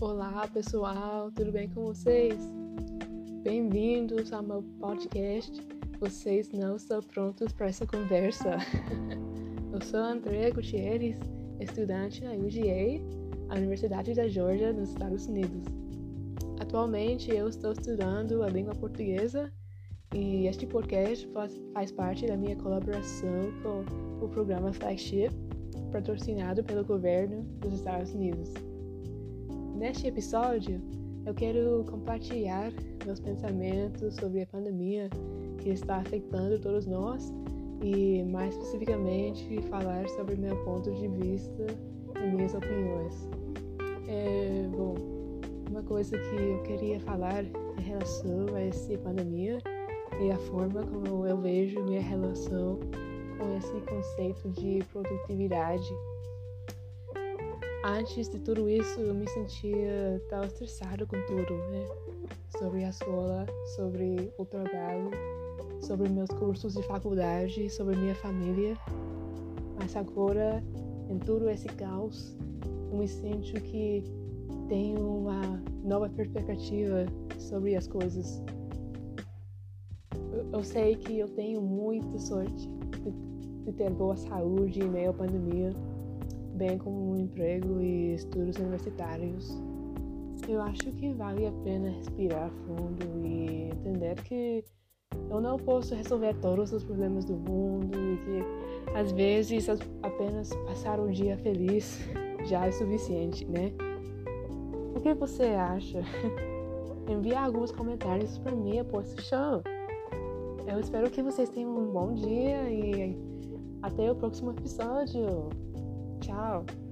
Olá pessoal, tudo bem com vocês? Bem-vindos ao meu podcast. Vocês não estão prontos para essa conversa? Eu sou Andrea Gutierrez, estudante na UGA, a Universidade da Georgia, nos Estados Unidos. Atualmente eu estou estudando a língua portuguesa e este podcast faz, faz parte da minha colaboração com o programa Flagship, patrocinado pelo governo dos Estados Unidos. Neste episódio, eu quero compartilhar meus pensamentos sobre a pandemia que está afetando todos nós e, mais especificamente, falar sobre meu ponto de vista e minhas opiniões. É, bom, uma coisa que eu queria falar em relação a essa pandemia e a forma como eu vejo minha relação com esse conceito de produtividade antes de tudo isso eu me sentia tão estressado com tudo, né? Sobre a escola, sobre o trabalho, sobre meus cursos de faculdade, sobre minha família. Mas agora, em todo esse caos, eu me sinto que tenho uma nova perspectiva sobre as coisas. Eu, sei que eu tenho muita sorte de ter boa saúde em meio à pandemia bem como um emprego e estudos universitários. Eu acho que vale a pena respirar fundo e entender que eu não posso resolver todos os problemas do mundo e que às vezes apenas passar um dia feliz já é suficiente, né? O que você acha? Envie alguns comentários para mim após o show. Eu espero que vocês tenham um bom dia e até o próximo episódio. Ciao.